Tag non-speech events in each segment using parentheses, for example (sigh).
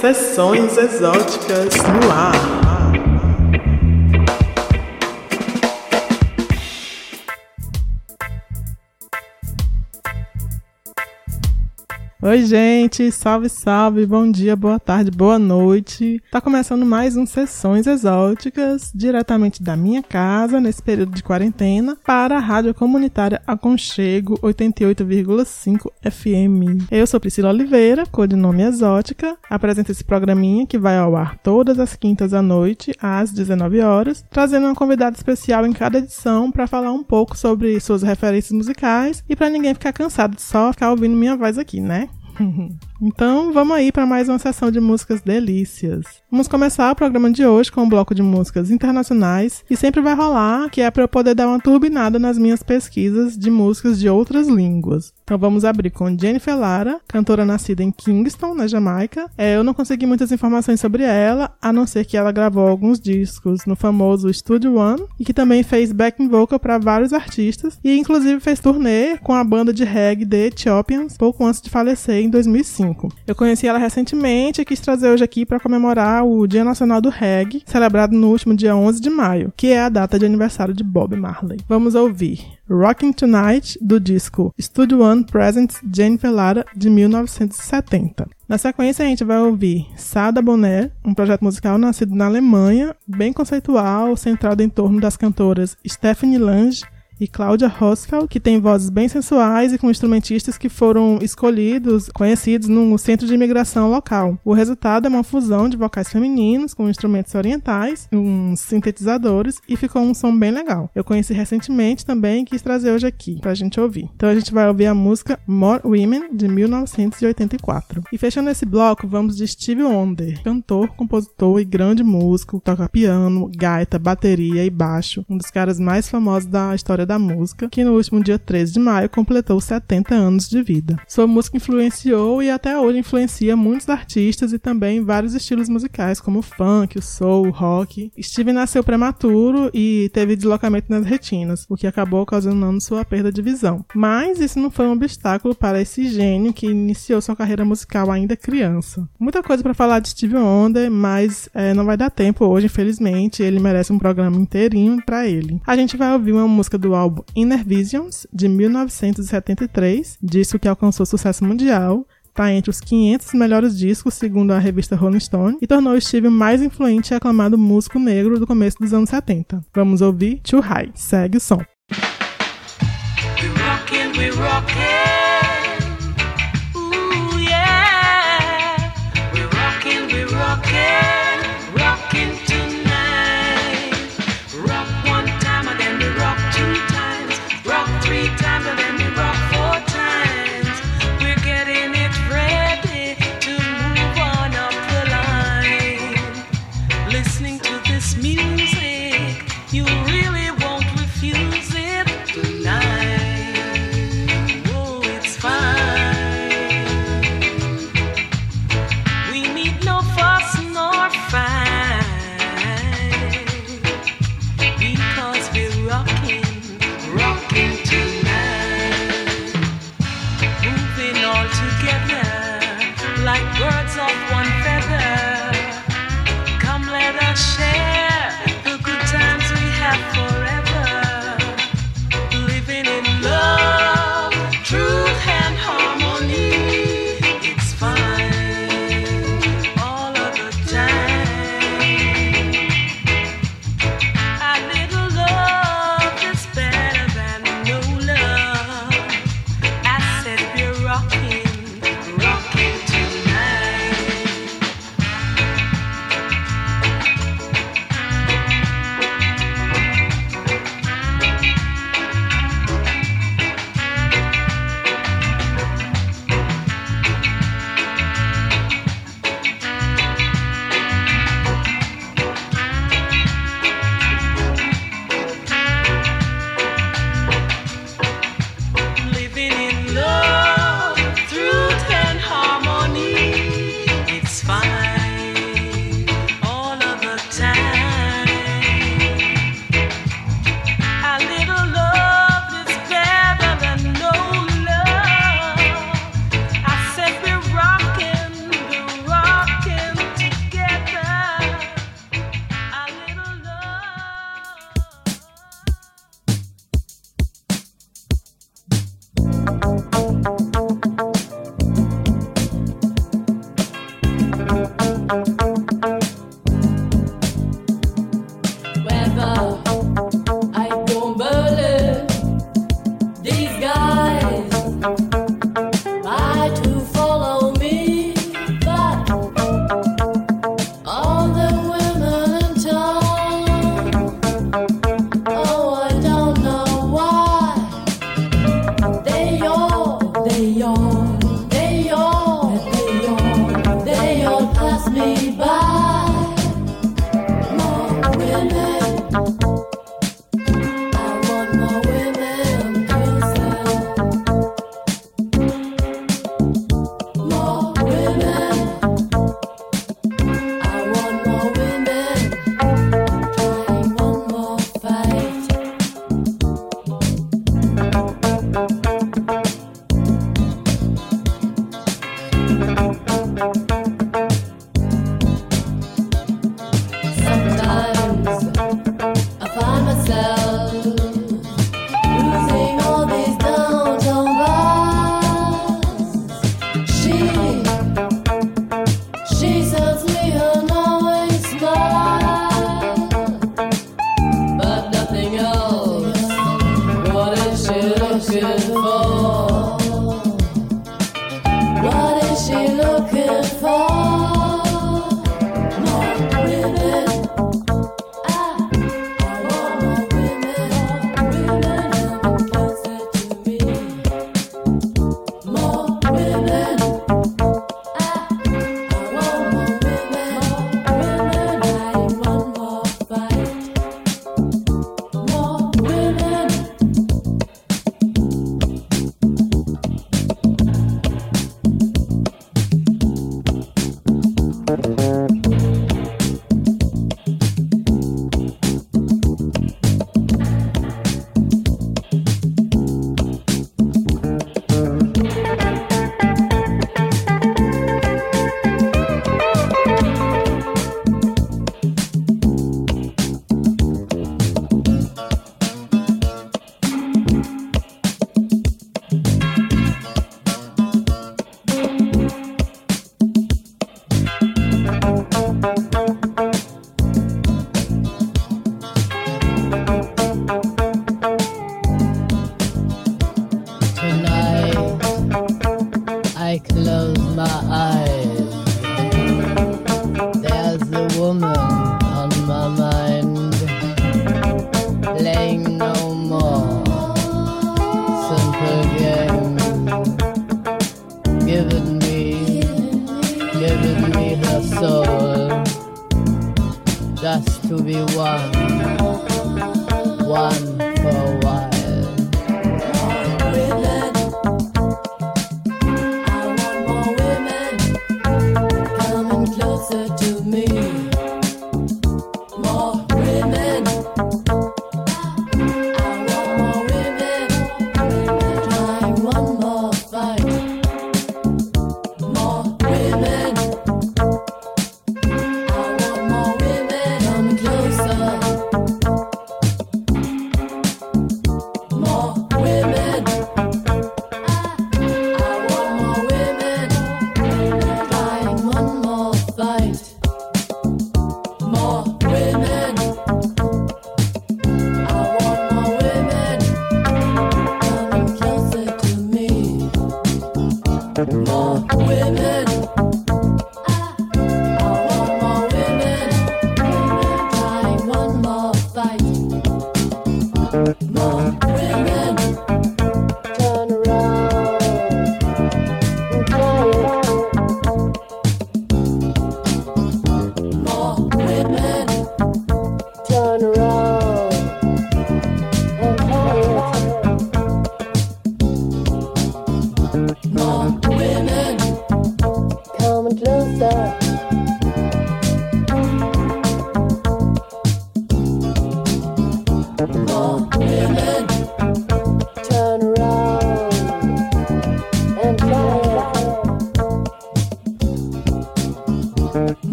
Sessões exóticas no ar. Oi, gente, salve, salve, bom dia, boa tarde, boa noite. Tá começando mais um Sessões Exóticas, diretamente da minha casa, nesse período de quarentena, para a Rádio Comunitária Aconchego 88,5 FM. Eu sou Priscila Oliveira, codinome Exótica, apresento esse programinha que vai ao ar todas as quintas à noite, às 19 horas, trazendo uma convidada especial em cada edição para falar um pouco sobre suas referências musicais e para ninguém ficar cansado de só ficar ouvindo minha voz aqui, né? 哼哼 Então, vamos aí para mais uma sessão de músicas delícias. Vamos começar o programa de hoje com um bloco de músicas internacionais e sempre vai rolar, que é para eu poder dar uma turbinada nas minhas pesquisas de músicas de outras línguas. Então vamos abrir com Jennifer Lara, cantora nascida em Kingston, na Jamaica. É, eu não consegui muitas informações sobre ela, a não ser que ela gravou alguns discos no famoso Studio One e que também fez backing vocal para vários artistas e inclusive fez turnê com a banda de reggae The Ethiopians pouco antes de falecer em 2005. Eu conheci ela recentemente e quis trazer hoje aqui para comemorar o Dia Nacional do Reggae, celebrado no último dia 11 de maio, que é a data de aniversário de Bob Marley. Vamos ouvir Rocking Tonight, do disco Studio One Presents Jennifer Lara, de 1970. Na sequência, a gente vai ouvir Sada Bonner, um projeto musical nascido na Alemanha, bem conceitual, centrado em torno das cantoras Stephanie Lange e Cláudia Hoskell, que tem vozes bem sensuais e com instrumentistas que foram escolhidos, conhecidos no centro de imigração local. O resultado é uma fusão de vocais femininos com instrumentos orientais, uns sintetizadores e ficou um som bem legal. Eu conheci recentemente também e quis trazer hoje aqui pra gente ouvir. Então a gente vai ouvir a música More Women de 1984. E fechando esse bloco, vamos de Steve Wonder, cantor, compositor e grande músico, toca piano, gaita, bateria e baixo, um dos caras mais famosos da história da música, que no último dia 13 de maio completou 70 anos de vida. Sua música influenciou e até hoje influencia muitos artistas e também vários estilos musicais, como o funk, o soul, o rock. Steve nasceu prematuro e teve deslocamento nas retinas, o que acabou ocasionando sua perda de visão. Mas isso não foi um obstáculo para esse gênio que iniciou sua carreira musical ainda criança. Muita coisa para falar de Steve Wonder, mas é, não vai dar tempo hoje, infelizmente. Ele merece um programa inteirinho para ele. A gente vai ouvir uma música do álbum Inner Visions, de 1973, disco que alcançou sucesso mundial, está entre os 500 melhores discos, segundo a revista Rolling Stone, e tornou Steve mais influente e aclamado músico negro do começo dos anos 70. Vamos ouvir Too High. Segue o som. Rockin', rockin'. Women.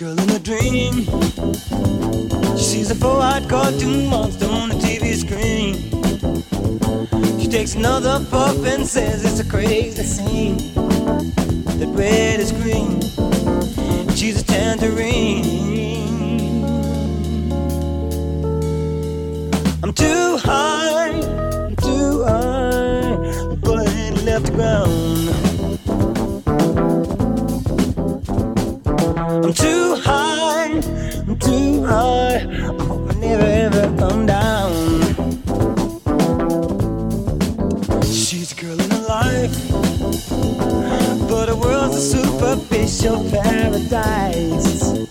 Girl in a dream. She sees a four-eyed cartoon monster on the TV screen. She takes another puff and says it's a crazy scene. That red is green. She's a tangerine. I'm too high, superficial paradise.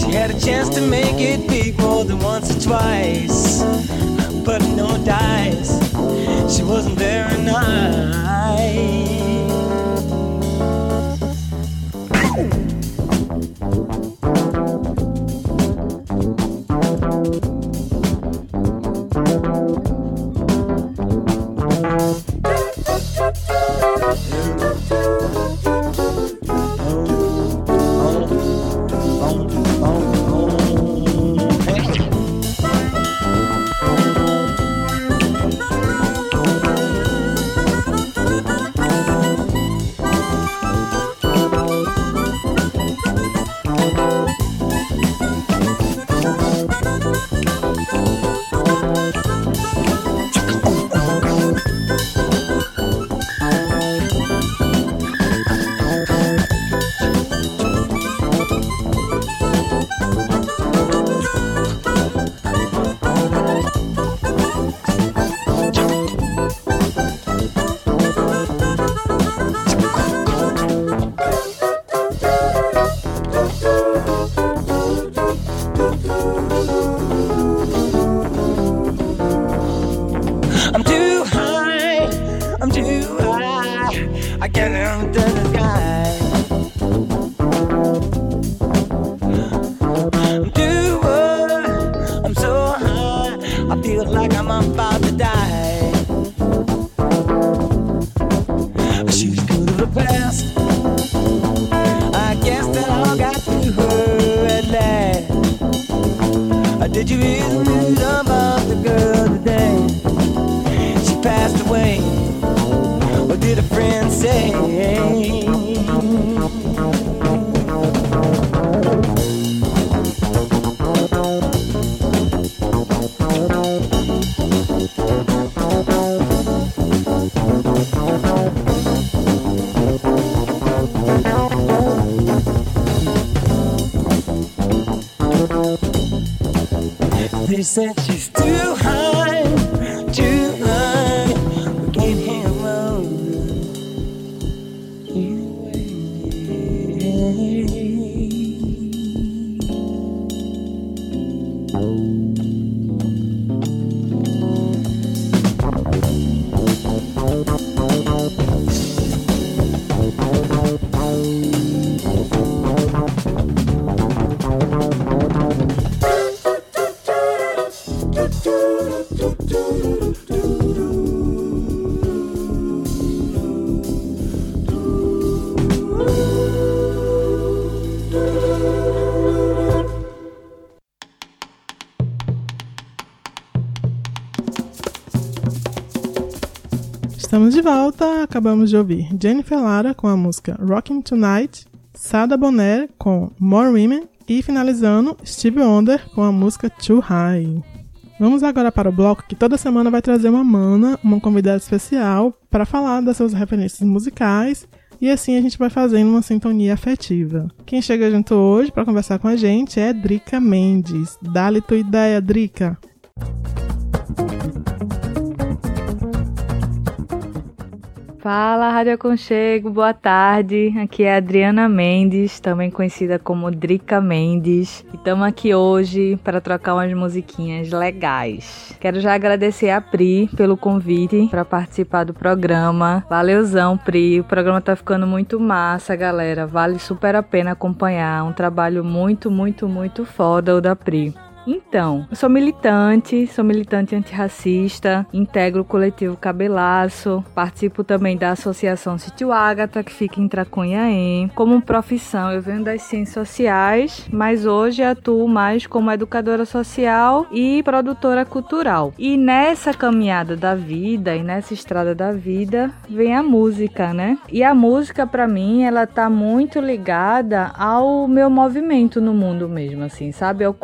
She had a chance to make it big more than once or twice, but no dice. She wasn't very nice. De volta, acabamos de ouvir Jennifer Lara com a música Rockin' Tonight, Sada Bonner com More Women e finalizando Steve Wonder com a música Too High. Vamos agora para o bloco que toda semana vai trazer uma mana, uma convidada especial, para falar das suas referências musicais e assim a gente vai fazendo uma sintonia afetiva. Quem chega junto hoje para conversar com a gente é Drica Mendes. Dá-lhe tua ideia, Drica. Fala, Rádio Aconchego, boa tarde. Aqui é a Adriana Mendes, também conhecida como Drica Mendes. E estamos aqui hoje para trocar umas musiquinhas legais. Quero já agradecer a Pri pelo convite para participar do programa. Valeuzão, Pri. O programa tá ficando muito massa, galera. Vale super a pena acompanhar. Um trabalho muito, muito, muito foda o da Pri. Então, eu sou militante, sou militante antirracista, integro o coletivo Cabelaço, participo também da Associação Sítio Ágata, que fica em Tracunhaém. Como profissão, eu venho das ciências sociais, mas hoje atuo mais como educadora social e produtora cultural. E nessa caminhada da vida e nessa estrada da vida vem a música, né? E a música para mim, ela tá muito ligada ao meu movimento no mundo mesmo, assim, sabe? Ao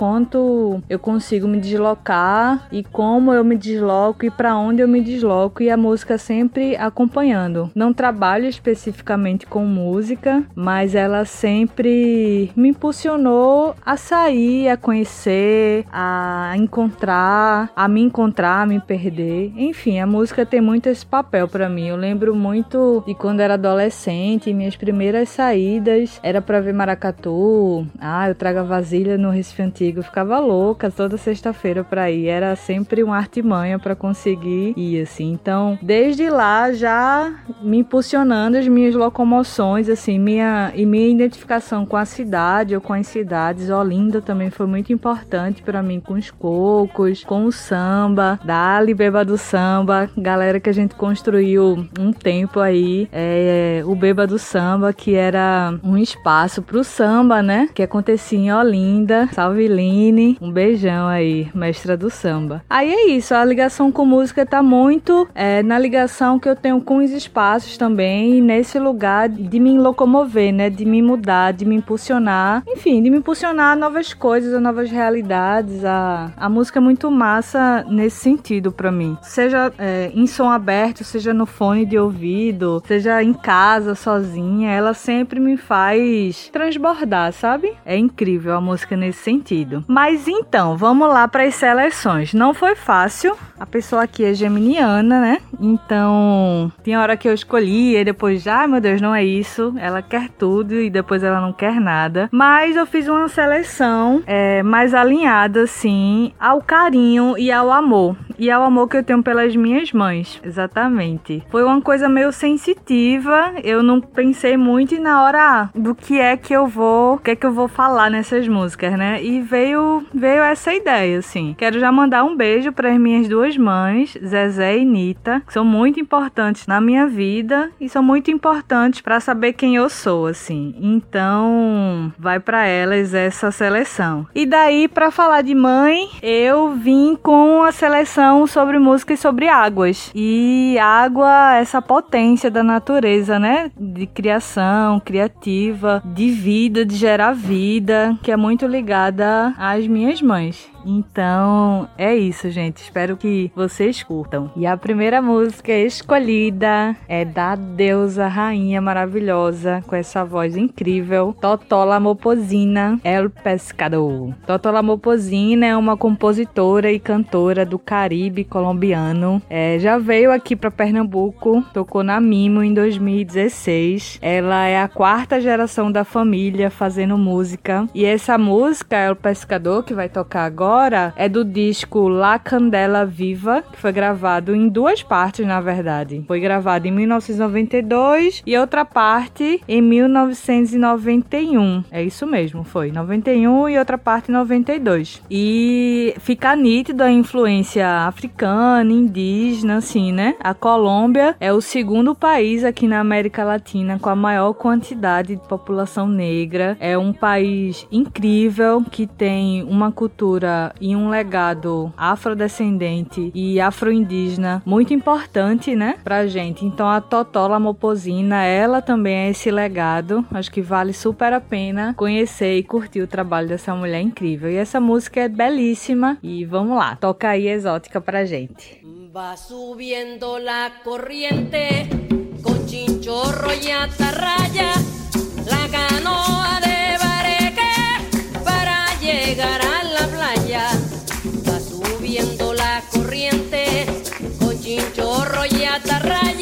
eu consigo me deslocar e como eu me desloco e para onde eu me desloco e a música sempre acompanhando. Não trabalho especificamente com música, mas ela sempre me impulsionou a sair, a conhecer, a encontrar, a me encontrar, a me perder. Enfim, a música tem muito esse papel para mim. Eu lembro muito de quando era adolescente, minhas primeiras saídas era para ver maracatu. Ah, eu trago a vasilha no Recife Antigo, eu ficava louca toda sexta-feira para ir. Era sempre uma artimanha para conseguir ir assim. Então, desde lá já me impulsionando as minhas locomoções assim, minha e minha identificação com a cidade ou com as cidades. Olinda também foi muito importante para mim com os cocos, com o samba, Dali Beba do Samba, galera que a gente construiu um tempo aí, é, o Beba do Samba, que era um espaço pro samba, né? Que acontecia em Olinda. Salve Line, um beijão aí, mestra do samba. Aí é isso, a ligação com música tá muito é, na ligação que eu tenho com os espaços também, nesse lugar de me locomover, né? De me mudar, de me impulsionar, enfim, de me impulsionar a novas coisas, a novas realidades. A, a música é muito massa nesse sentido para mim. Seja é, em som aberto, seja no fone de ouvido, seja em casa, sozinha, ela sempre me faz transbordar, sabe? É incrível a música nesse sentido. Mas então, vamos lá para as seleções. Não foi fácil. A pessoa aqui é geminiana, né? Então, tinha hora que eu escolhi e depois, ah, meu Deus, não é isso. Ela quer tudo e depois ela não quer nada. Mas eu fiz uma seleção é, mais alinhada, assim, ao carinho e ao amor. E ao amor que eu tenho pelas minhas mães. Exatamente. Foi uma coisa meio sensitiva. Eu não pensei muito e na hora do que é que eu vou, o que é que eu vou falar nessas músicas, né? E veio veio essa ideia, assim. Quero já mandar um beijo para as minhas duas mães, Zezé e Nita, que são muito importantes na minha vida e são muito importantes para saber quem eu sou, assim. Então, vai para elas essa seleção. E daí para falar de mãe, eu vim com a seleção sobre música e sobre águas. E água, essa potência da natureza, né? De criação, criativa, de vida, de gerar vida, que é muito ligada às minhas mães. Então é isso, gente. Espero que vocês curtam. E a primeira música escolhida é da deusa rainha maravilhosa, com essa voz incrível, Totola Moposina El Pescador. Totola Moposina é uma compositora e cantora do Caribe colombiano. É, já veio aqui para Pernambuco, tocou na Mimo em 2016. Ela é a quarta geração da família fazendo música. E essa música, El Pescador, que vai tocar agora agora é do disco La Candela Viva, que foi gravado em duas partes, na verdade. Foi gravado em 1992 e outra parte em 1991. É isso mesmo, foi 91 e outra parte em 92. E fica nítido a influência africana, indígena, assim, né? A Colômbia é o segundo país aqui na América Latina com a maior quantidade de população negra. É um país incrível que tem uma cultura e um legado afrodescendente e afro-indígena muito importante, né, pra gente. Então a Totola Moposina, ela também é esse legado. Acho que vale super a pena conhecer e curtir o trabalho dessa mulher incrível. E essa música é belíssima e vamos lá, toca aí exótica pra gente. Va subiendo la corriente con chinchorro y atarraya la canoa de bareque para llegar a corriente con chinchorro y atarraya.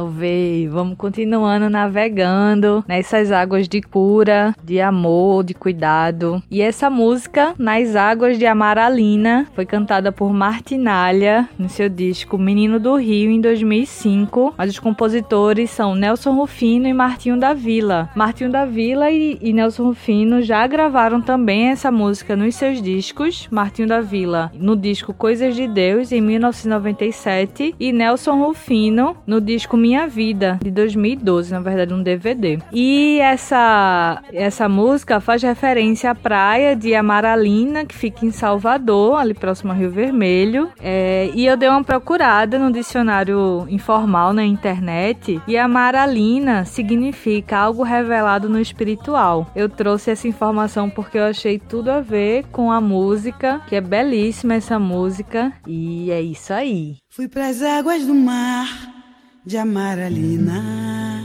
Salve! Vamos continuando navegando nessas águas de cura, de amor, de cuidado. E essa música, Nas Águas de Amaralina, foi cantada por Martinalha no seu disco Menino do Rio em 2005. Mas os compositores são Nelson Rufino e Martinho da Vila. Martinho da Vila e, e Nelson Rufino já gravaram também essa música nos seus discos. Martinho da Vila no disco Coisas de Deus em 1997 e Nelson Rufino no disco Minha Vida de 2012, na verdade um DVD. E essa essa música faz referência à praia de Amaralina, que fica em Salvador, ali próximo ao Rio Vermelho. É, e eu dei uma procurada no dicionário informal na internet e Amaralina significa algo revelado no espiritual. Eu trouxe essa informação porque eu achei tudo a ver com a música, que é belíssima essa música, e é isso aí. Fui pras águas do mar de Amaralina,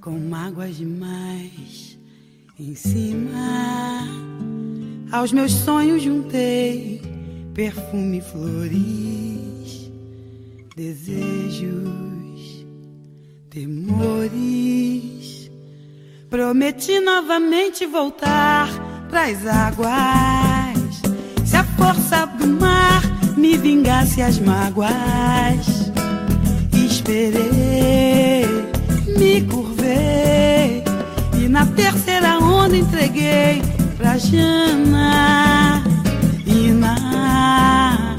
com mágoas demais em cima. Aos meus sonhos juntei perfume flores, desejos, temores. Prometi novamente voltar pras águas, se a força do mar me vingasse as mágoas. Esperei, me curvei e na terceira onda entreguei pra Jana. Ina,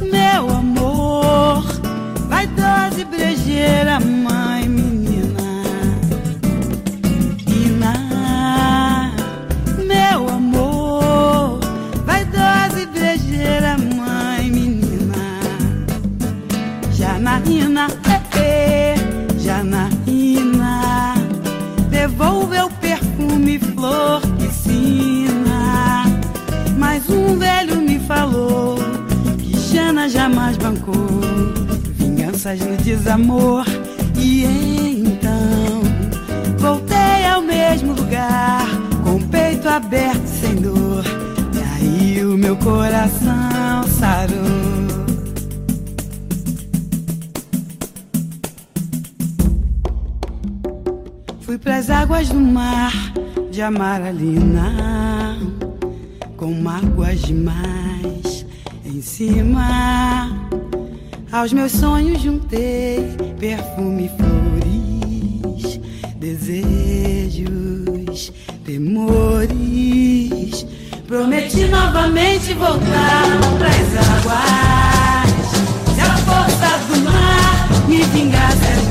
meu amor, vaidosa e brejeira, mãe Janaína, eh, eh, Janaína, devolveu perfume, flor, piscina. Mas um velho me falou que Jana jamais bancou vinganças no desamor. E então voltei ao mesmo lugar, com o peito aberto sem dor. E aí o meu coração sarou. Pras águas do mar de Amaralina, com mágoas demais em cima. Aos meus sonhos juntei perfume flores, desejos, temores. Prometi novamente voltar pras águas. Se a força do mar me vingasse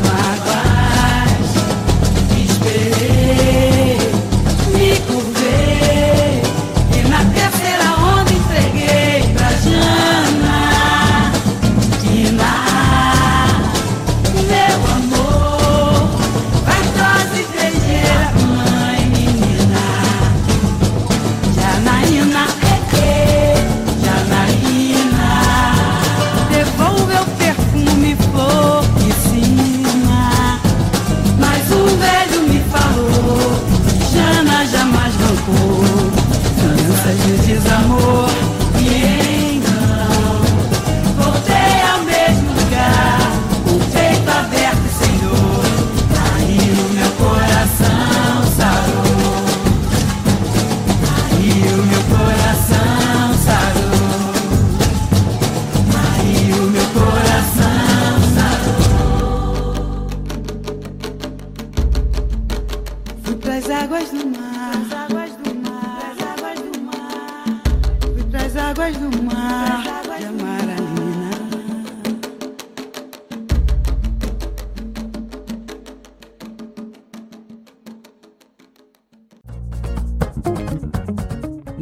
águas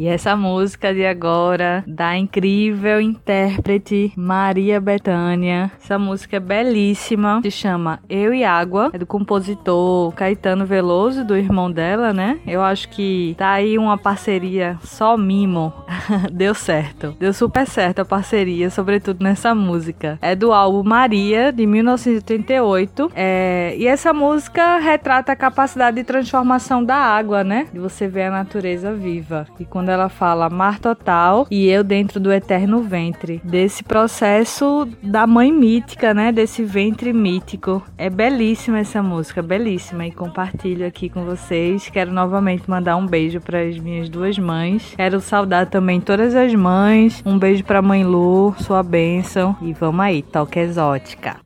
E essa música de agora, da incrível intérprete Maria Bethânia. Essa música é belíssima, se chama Eu e Água, é do compositor Caetano Veloso, do irmão dela, né? Eu acho que tá aí uma parceria só mimo. (laughs) Deu certo. Deu super certo a parceria, sobretudo nessa música. É do álbum Maria, de 1988. É... E essa música retrata a capacidade de transformação da água, né? De você ver a natureza viva. E quando ela fala mar total e eu dentro do eterno ventre. Desse processo da mãe mítica, né? Desse ventre mítico. É belíssima essa música, belíssima. E compartilho aqui com vocês. Quero novamente mandar um beijo para as minhas duas mães. Quero saudar também todas as mães. Um beijo pra mãe Lu, sua bênção. E vamos aí, toque exótica.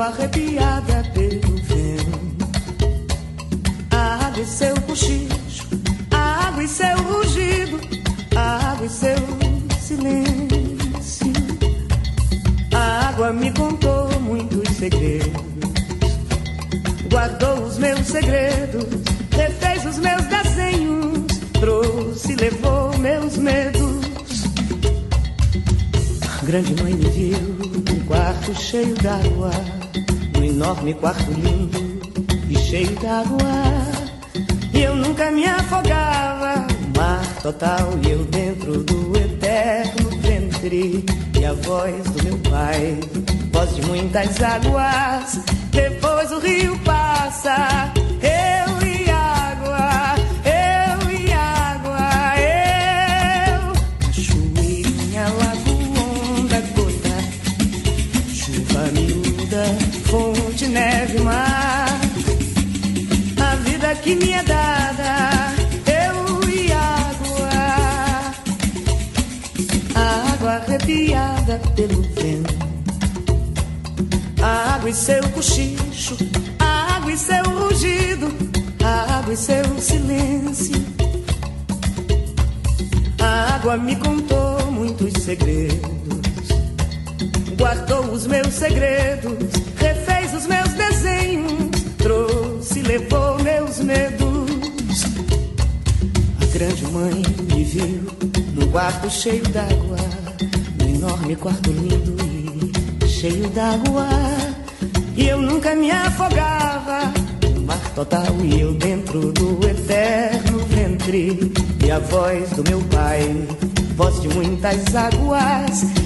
Arrepiada pelo vento, a água e seu cochicho, a água e seu rugido, a água e seu silêncio. A água me contou muitos segredos, guardou os meus segredos, refez os meus desenhos, trouxe levou meus medos. Grande mãe me viu num quarto cheio d'água, um enorme quarto lindo e cheio d'água. E eu nunca me afogava, mar total e eu dentro do eterno ventre. E a voz do meu pai, voz de muitas águas. Depois o rio passa, eu e cheio d'água, no enorme quarto lindo e cheio d'água. E eu nunca me afogava. no Mar total e eu dentro do eterno ventre. E a voz do meu pai, voz de muitas águas.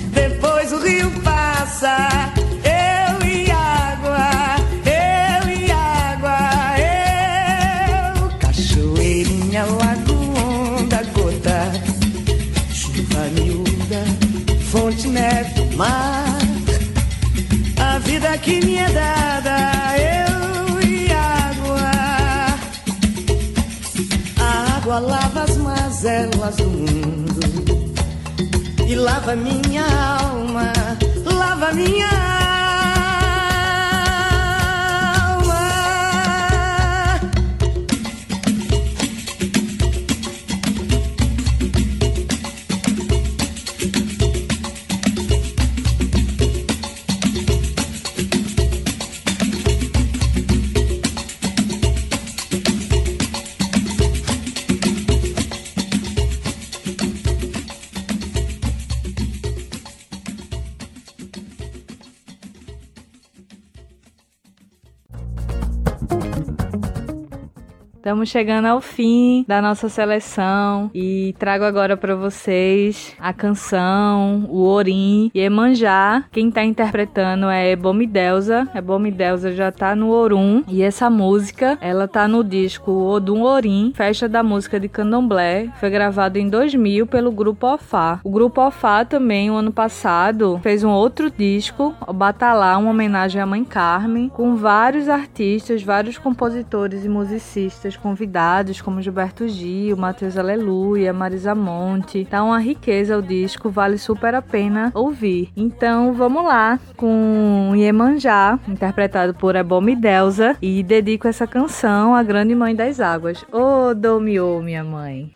Estamos chegando ao fim da nossa seleção e trago agora para vocês a canção, o Orim e Emanjá. Quem tá interpretando é Ebomidelza. Ebomidelza já tá no Orum e essa música, ela tá no disco Odum Orim, Festa da Música de Candomblé. Foi gravado em 2000 pelo grupo Ofá. O grupo Ofá também, o ano passado, fez um outro disco, o Batalá, uma homenagem à Mãe Carmen, com vários artistas, vários compositores e musicistas convidados, como Gilberto Gil, Matheus Aleluia, Marisa Monte. Tá uma riqueza o disco, vale super a pena ouvir. Então vamos lá com Iemanjá, interpretado por Ebome Delza, e dedico essa canção à grande mãe das águas. Ô, oh, Domiô, minha mãe.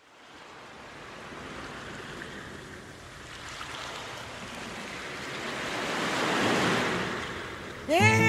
Leja,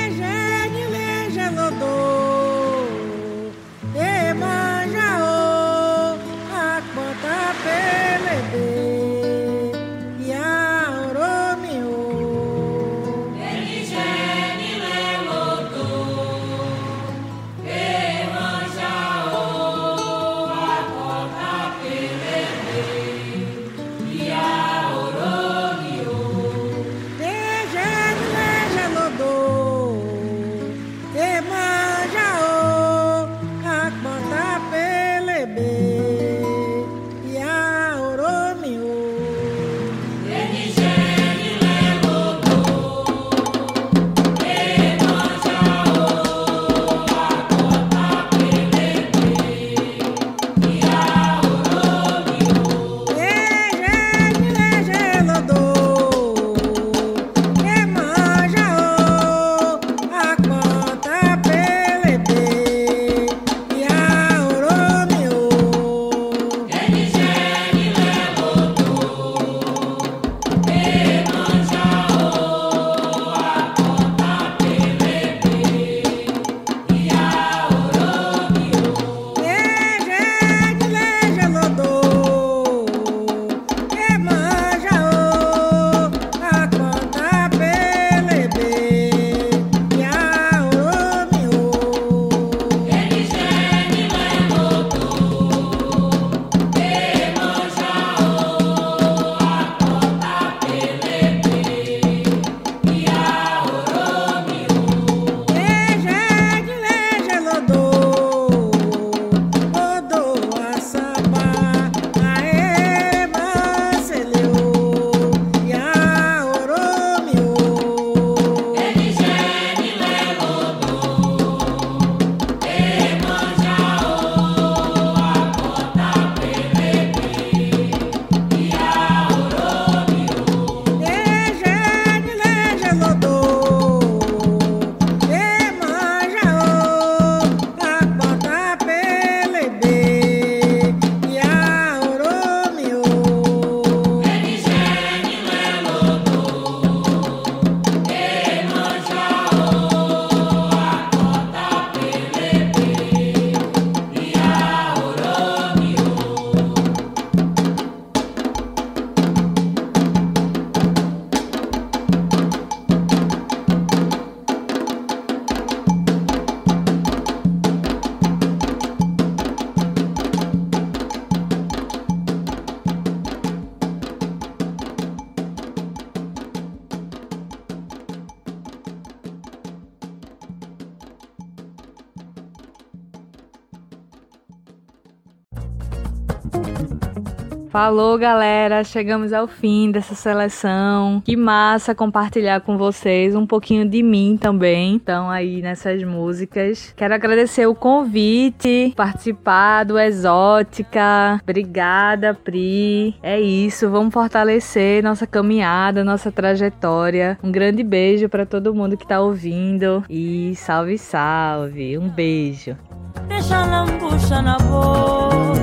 Falou, galera! Chegamos ao fim dessa seleção. Que massa compartilhar com vocês um pouquinho de mim também. Então, aí nessas músicas. Quero agradecer o convite, participar do Exótica. Obrigada, Pri. É isso, vamos fortalecer nossa caminhada, nossa trajetória. Um grande beijo para todo mundo que tá ouvindo. E salve, salve! Um beijo. Deixa a lambucha na boca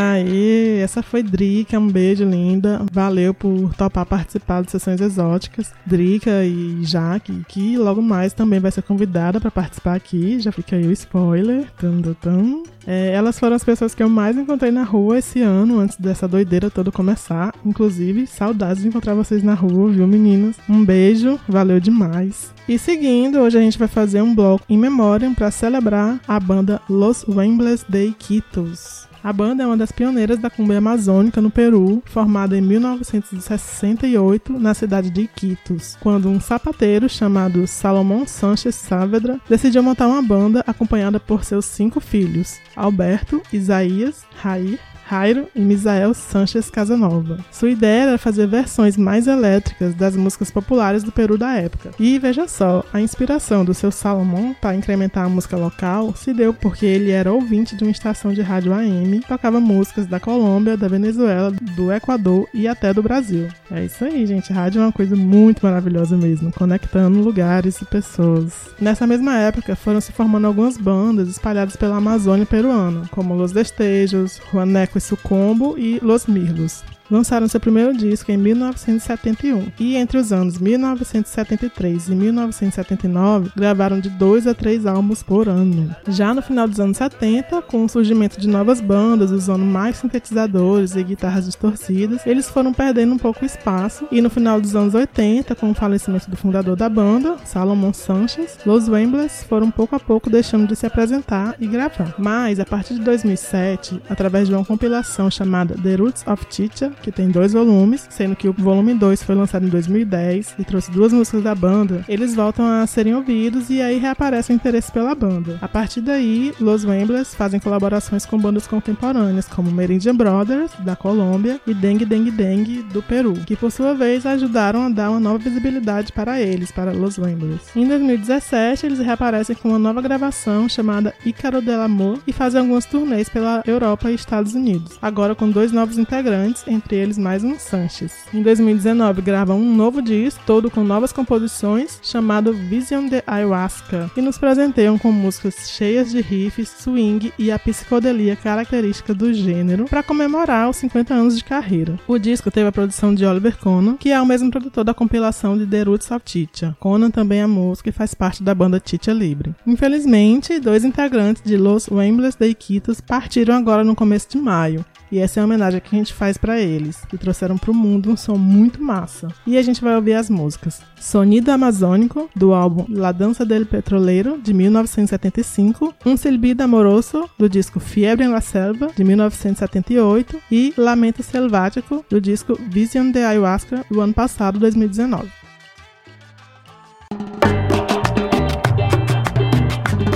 Aí, essa foi Drica, um beijo linda. Valeu por topar participar de sessões exóticas. Drica e Jaque, que logo mais também vai ser convidada para participar aqui. Já fica aí o spoiler. Tum, tum, tum. É, elas foram as pessoas que eu mais encontrei na rua esse ano, antes dessa doideira toda começar. Inclusive, saudades de encontrar vocês na rua, viu, meninas? Um beijo, valeu demais. E seguindo, hoje a gente vai fazer um bloco em memória para celebrar a banda Los Wembles de Iquitos. A banda é uma das pioneiras da cumbia amazônica no Peru, formada em 1968 na cidade de Iquitos, quando um sapateiro chamado Salomão Sanches Saavedra decidiu montar uma banda acompanhada por seus cinco filhos, Alberto, Isaías, Rair, Jairo e Misael Sanches Casanova. Sua ideia era fazer versões mais elétricas das músicas populares do Peru da época. E veja só, a inspiração do seu Salomão para incrementar a música local se deu porque ele era ouvinte de uma estação de rádio AM, tocava músicas da Colômbia, da Venezuela, do Equador e até do Brasil. É isso aí, gente. Rádio é uma coisa muito maravilhosa mesmo, conectando lugares e pessoas. Nessa mesma época foram se formando algumas bandas espalhadas pela Amazônia peruana, como Los Destejos, Juaneco e Sucombo e Los Mirlos. Lançaram seu primeiro disco em 1971 e entre os anos 1973 e 1979 gravaram de dois a três álbuns por ano. Já no final dos anos 70, com o surgimento de novas bandas usando mais sintetizadores e guitarras distorcidas, eles foram perdendo um pouco espaço e no final dos anos 80, com o falecimento do fundador da banda, Salomon Sanchez, Los Wemblers foram pouco a pouco deixando de se apresentar e gravar. Mas a partir de 2007, através de uma compilação chamada The Roots of Chicha, que tem dois volumes, sendo que o volume 2 foi lançado em 2010 e trouxe duas músicas da banda, eles voltam a serem ouvidos e aí reaparece o interesse pela banda. A partir daí, Los Wemblers fazem colaborações com bandas contemporâneas como Merindian Brothers, da Colômbia, e Dengue Dengue Dengue, do Peru, que por sua vez ajudaram a dar uma nova visibilidade para eles, para Los Wemblers. Em 2017, eles reaparecem com uma nova gravação chamada Ícaro del Amor e fazem algumas turnês pela Europa e Estados Unidos, agora com dois novos integrantes, entre eles mais um Sanches. Em 2019 gravam um novo disco, todo com novas composições, chamado Vision de Ayahuasca, e nos presenteiam com músicas cheias de riffs, swing e a psicodelia característica do gênero para comemorar os 50 anos de carreira. O disco teve a produção de Oliver Conan, que é o mesmo produtor da compilação de The Roots of Chicha. Conan também é músico e faz parte da banda Chicha Libre. Infelizmente, dois integrantes de Los Wemblers de Iquitos partiram agora no começo de maio. E essa é a homenagem que a gente faz para eles, que trouxeram pro mundo um som muito massa. E a gente vai ouvir as músicas. Sonido Amazônico, do álbum La Dança del Petroleiro, de 1975. Um Silbido Amoroso, do disco Fiebre en la Selva, de 1978. E Lamento Selvático, do disco Vision de Ayahuasca, do ano passado, 2019.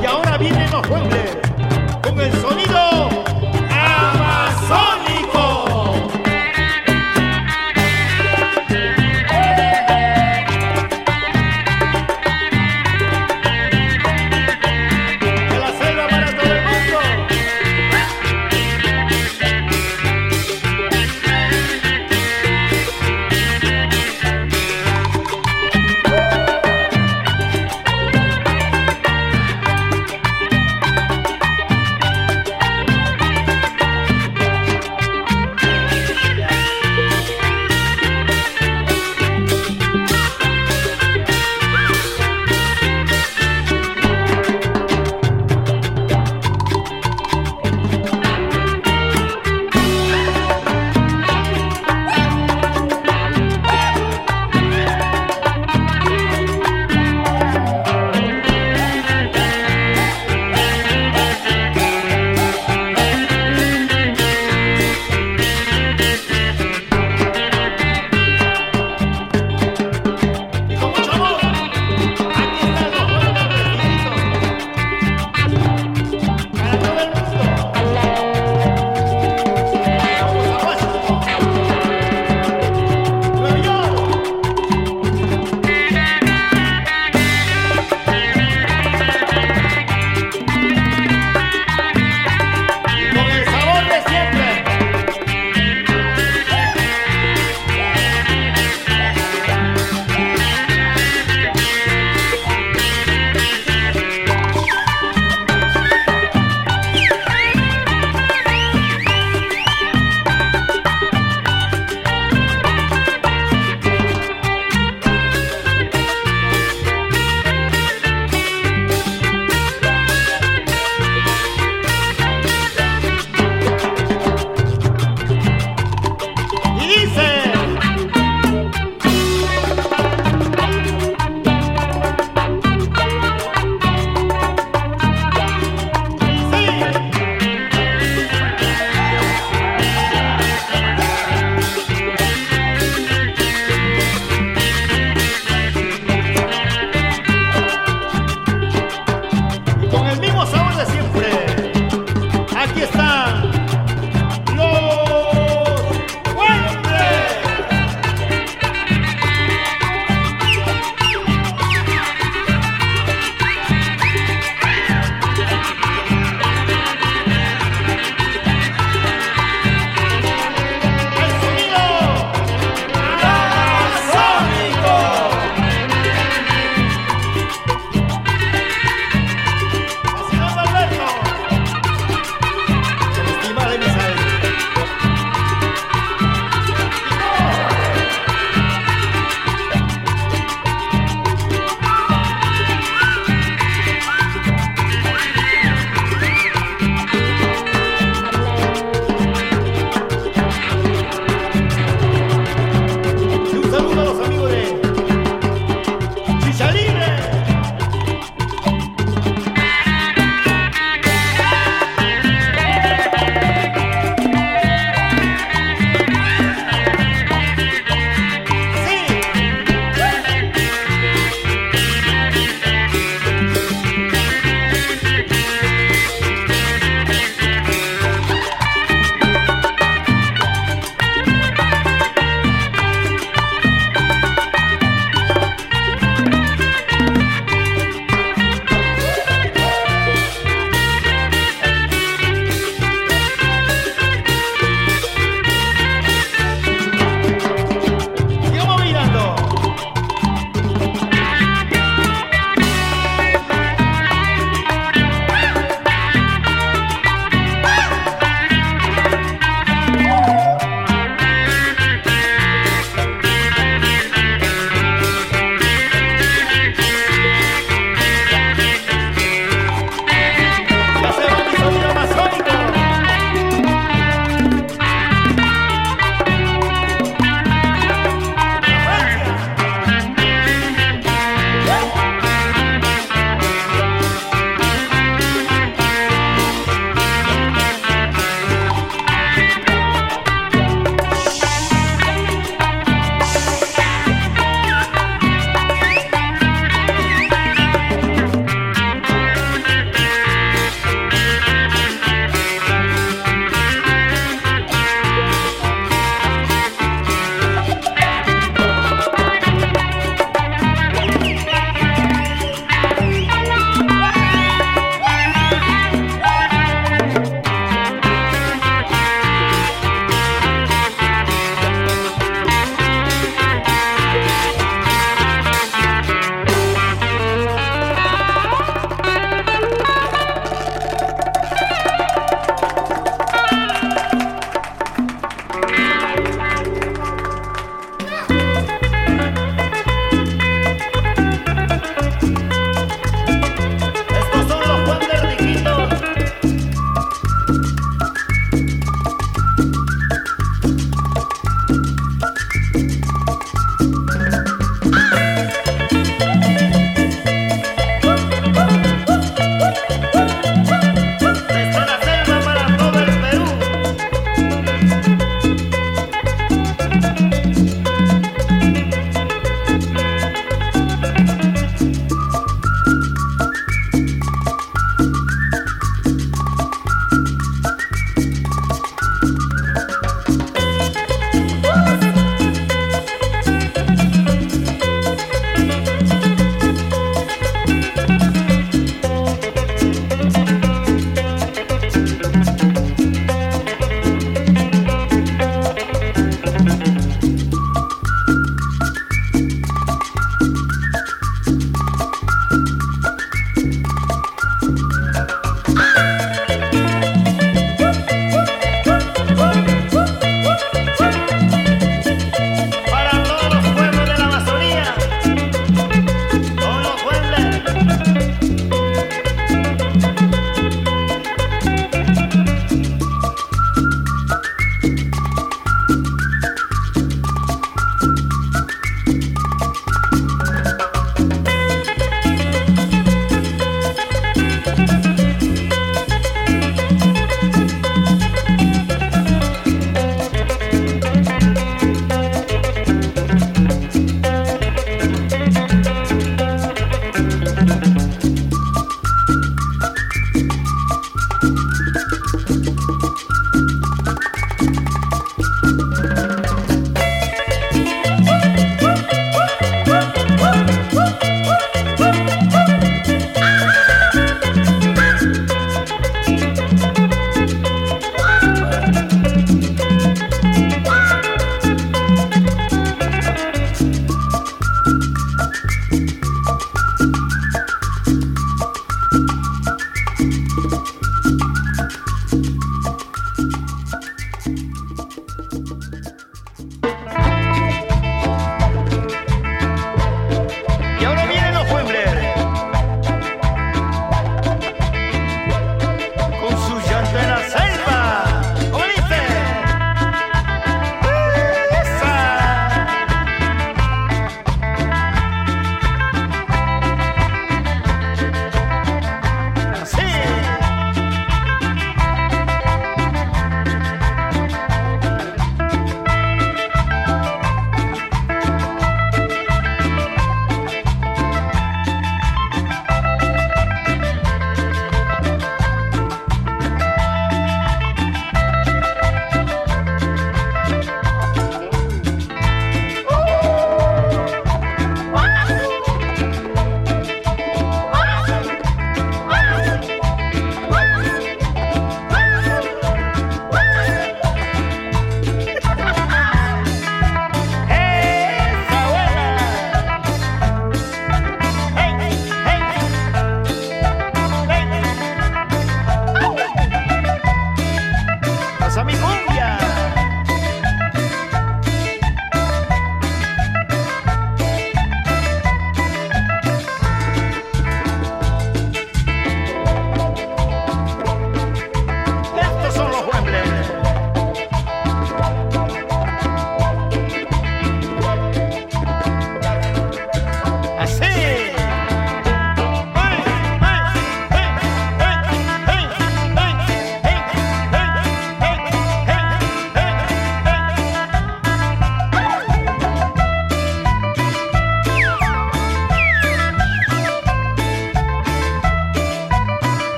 Y ahora vienen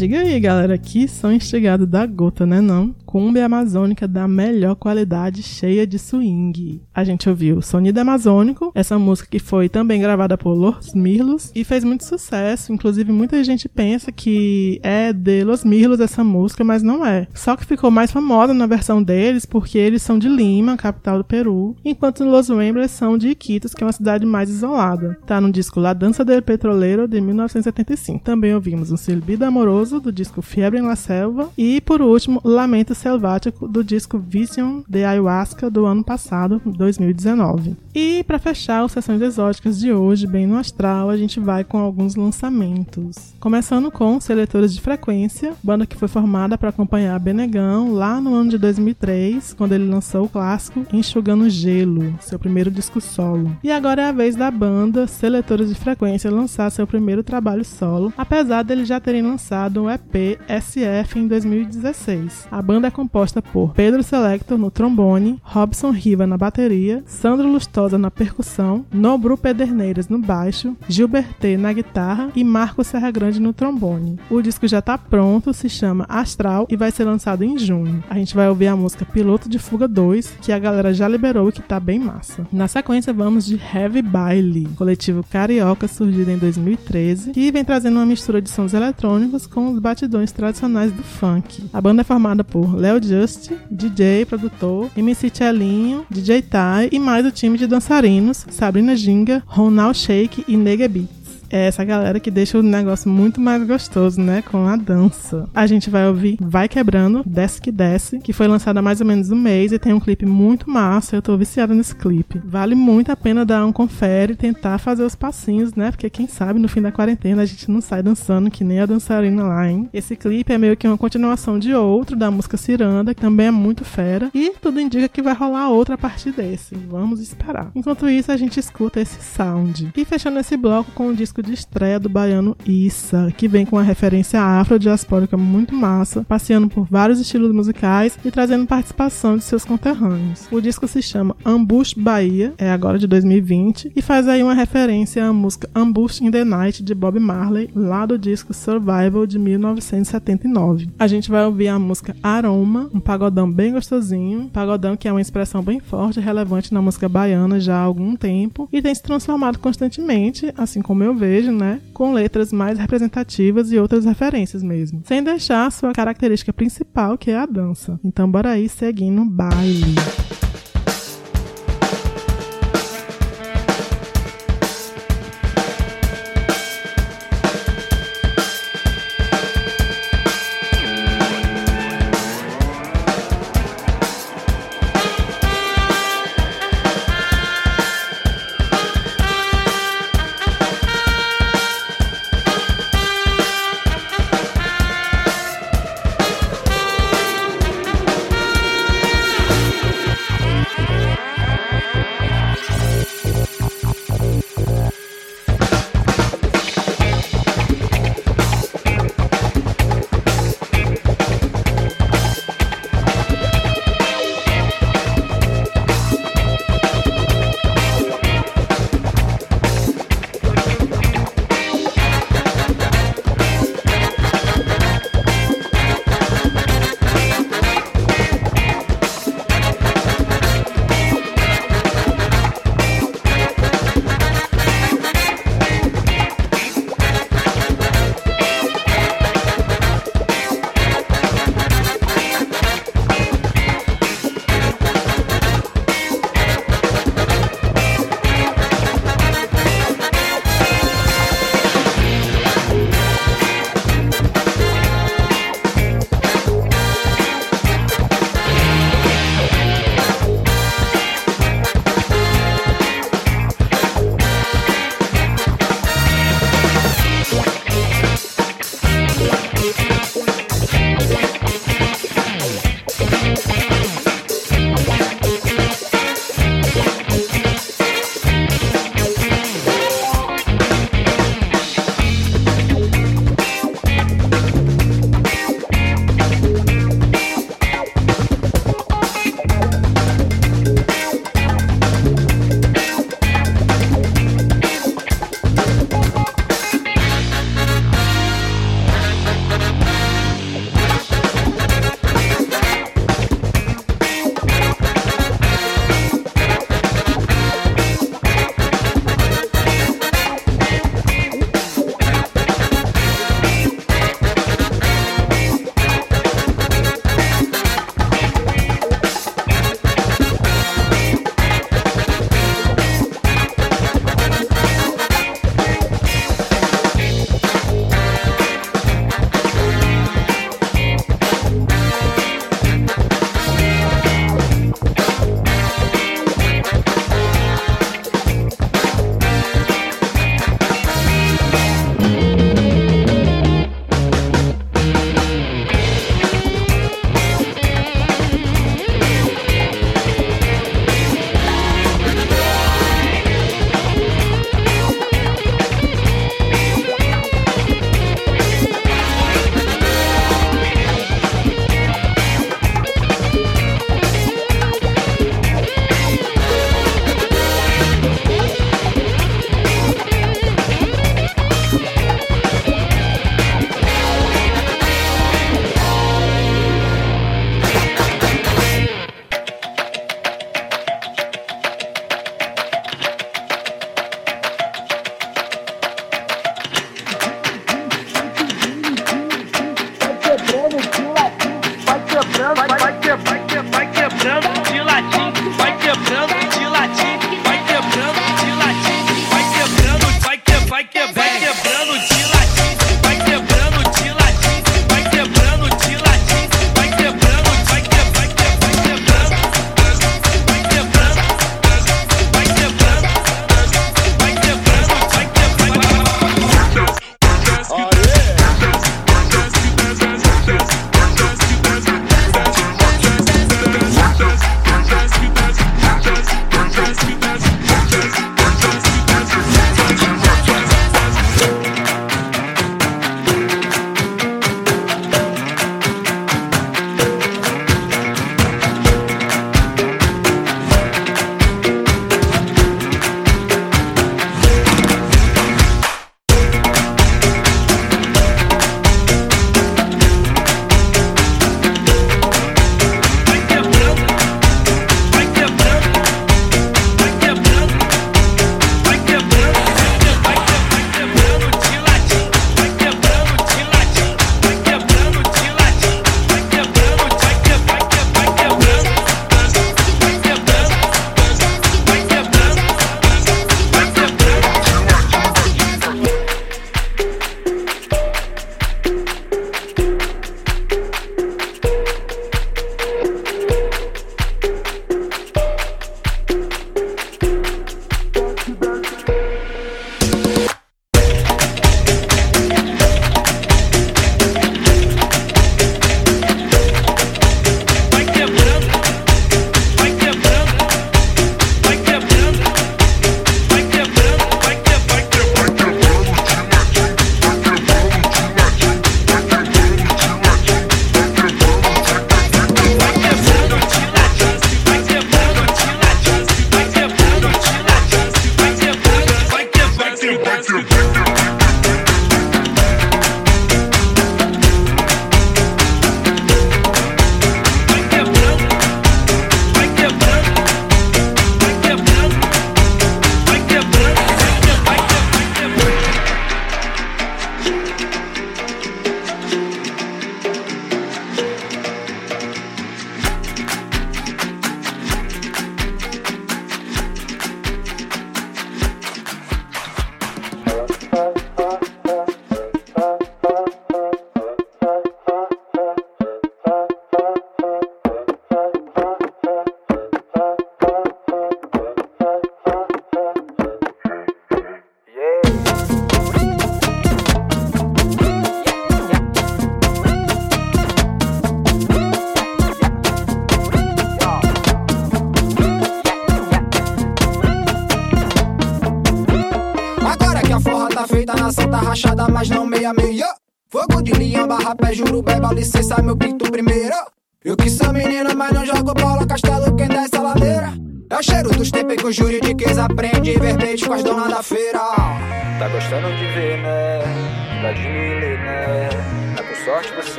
diga aí, galera, que são instigados da gota, né não? Cumbia amazônica da melhor qualidade, cheia de swing. A gente ouviu Sonido Amazônico, essa música que foi também gravada por Los Mirlos e fez muito sucesso. Inclusive, muita gente pensa que é de Los Mirlos essa música, mas não é. Só que ficou mais famosa na versão deles porque eles são de Lima, capital do Peru, enquanto Los Membres são de Iquitos, que é uma cidade mais isolada. Tá no disco La Dança del Petroleiro de 1975. Também ouvimos um Silbido Amoroso do disco Fiebre em la Selva e, por último, Lamento Selvático do disco Vision de Ayahuasca do ano passado, 2019. E para fechar as sessões exóticas de hoje, bem no astral, a gente vai com alguns lançamentos. Começando com Seletores de Frequência, banda que foi formada para acompanhar Benegão lá no ano de 2003, quando ele lançou o clássico Enxugando Gelo, seu primeiro disco solo. E agora é a vez da banda Seletores de Frequência lançar seu primeiro trabalho solo, apesar deles já terem lançado o EP SF em 2016. A banda é composta por Pedro Selector no trombone, Robson Riva na bateria, Sandro Lustosa na percussão, Nobru Pederneiras no baixo, Gilberté na guitarra e Marco Serra Grande no trombone. O disco já está pronto, se chama Astral e vai ser lançado em junho. A gente vai ouvir a música Piloto de Fuga 2, que a galera já liberou e que tá bem massa. Na sequência vamos de Heavy Baile, coletivo carioca surgido em 2013, que vem trazendo uma mistura de sons eletrônicos com os batidões tradicionais do funk. A banda é formada por Léo Just, DJ, produtor, MC Tchelinho, DJ Tai e mais o time de dançarinos Sabrina Ginga, Ronald Shake e Nega Beat é essa galera que deixa o negócio muito mais gostoso, né? Com a dança. A gente vai ouvir Vai Quebrando, Desce que Desce, que foi lançada há mais ou menos um mês e tem um clipe muito massa. Eu tô viciada nesse clipe. Vale muito a pena dar um confere e tentar fazer os passinhos, né? Porque quem sabe no fim da quarentena a gente não sai dançando que nem a dançarina lá, hein? Esse clipe é meio que uma continuação de outro da música Ciranda, que também é muito fera. E tudo indica que vai rolar outra a partir desse. Vamos esperar. Enquanto isso, a gente escuta esse sound. E fechando esse bloco com o disco disco de estreia do baiano Issa, que vem com uma referência afrodiaspórica muito massa, passeando por vários estilos musicais e trazendo participação de seus conterrâneos. O disco se chama Ambush Bahia, é agora de 2020, e faz aí uma referência à música Ambush in the Night de Bob Marley, lá do disco Survival de 1979. A gente vai ouvir a música Aroma, um pagodão bem gostosinho, pagodão que é uma expressão bem forte e relevante na música baiana já há algum tempo e tem se transformado constantemente, assim como eu vejo né? Com letras mais representativas e outras referências mesmo. Sem deixar sua característica principal, que é a dança. Então bora aí seguindo o baile.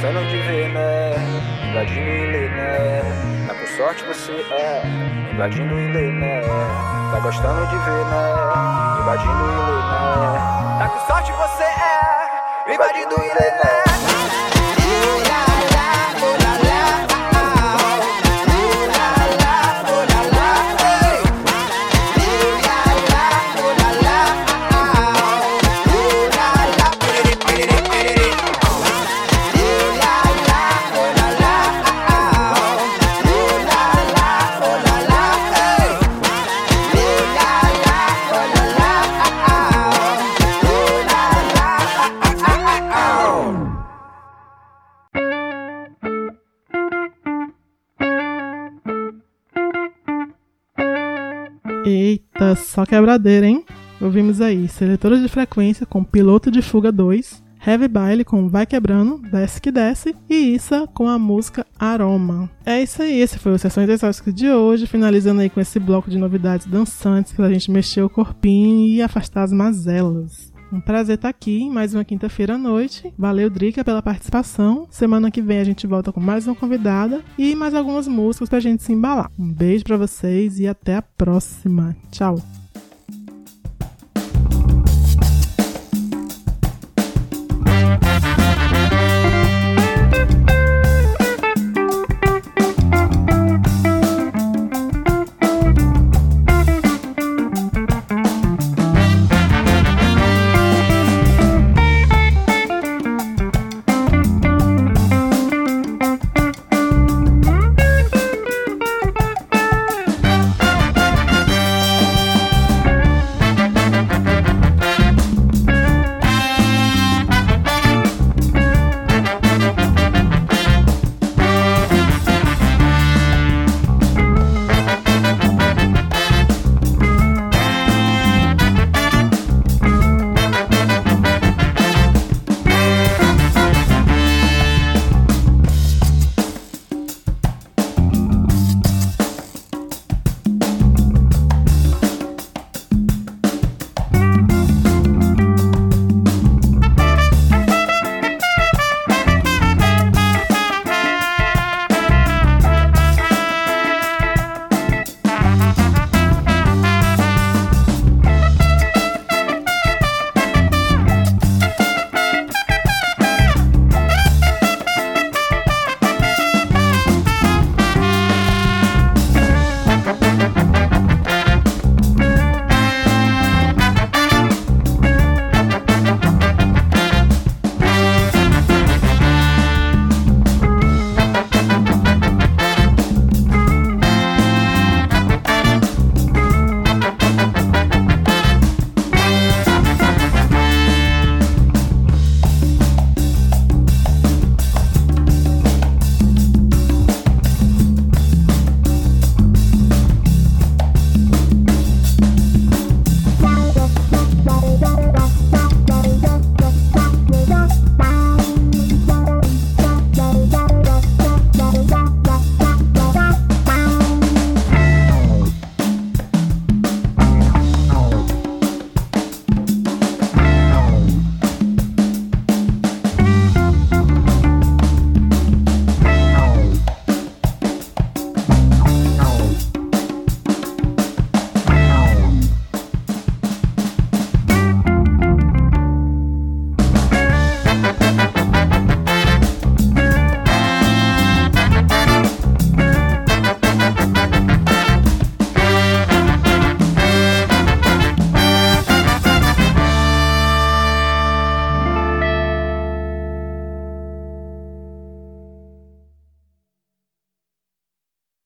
Gostando de ver, né? Invadindo ilê, né? Tá com sorte você é. Invadindo ilê, né? Tá gostando de ver, né? Invadindo ilê, né? Tá com sorte você é. Invadindo ilê, né? Só quebradeira, hein? Ouvimos aí Seletora de Frequência com Piloto de Fuga 2, Heavy Baile com Vai Quebrando, Desce que Desce e Issa com a música Aroma. É isso aí, esse foi o Sessões Exóticas de hoje, finalizando aí com esse bloco de novidades dançantes pra gente mexer o corpinho e afastar as mazelas. Um prazer estar aqui em mais uma quinta-feira à noite. Valeu, Drica, pela participação. Semana que vem a gente volta com mais uma convidada e mais algumas músicas pra gente se embalar. Um beijo pra vocês e até a próxima. Tchau!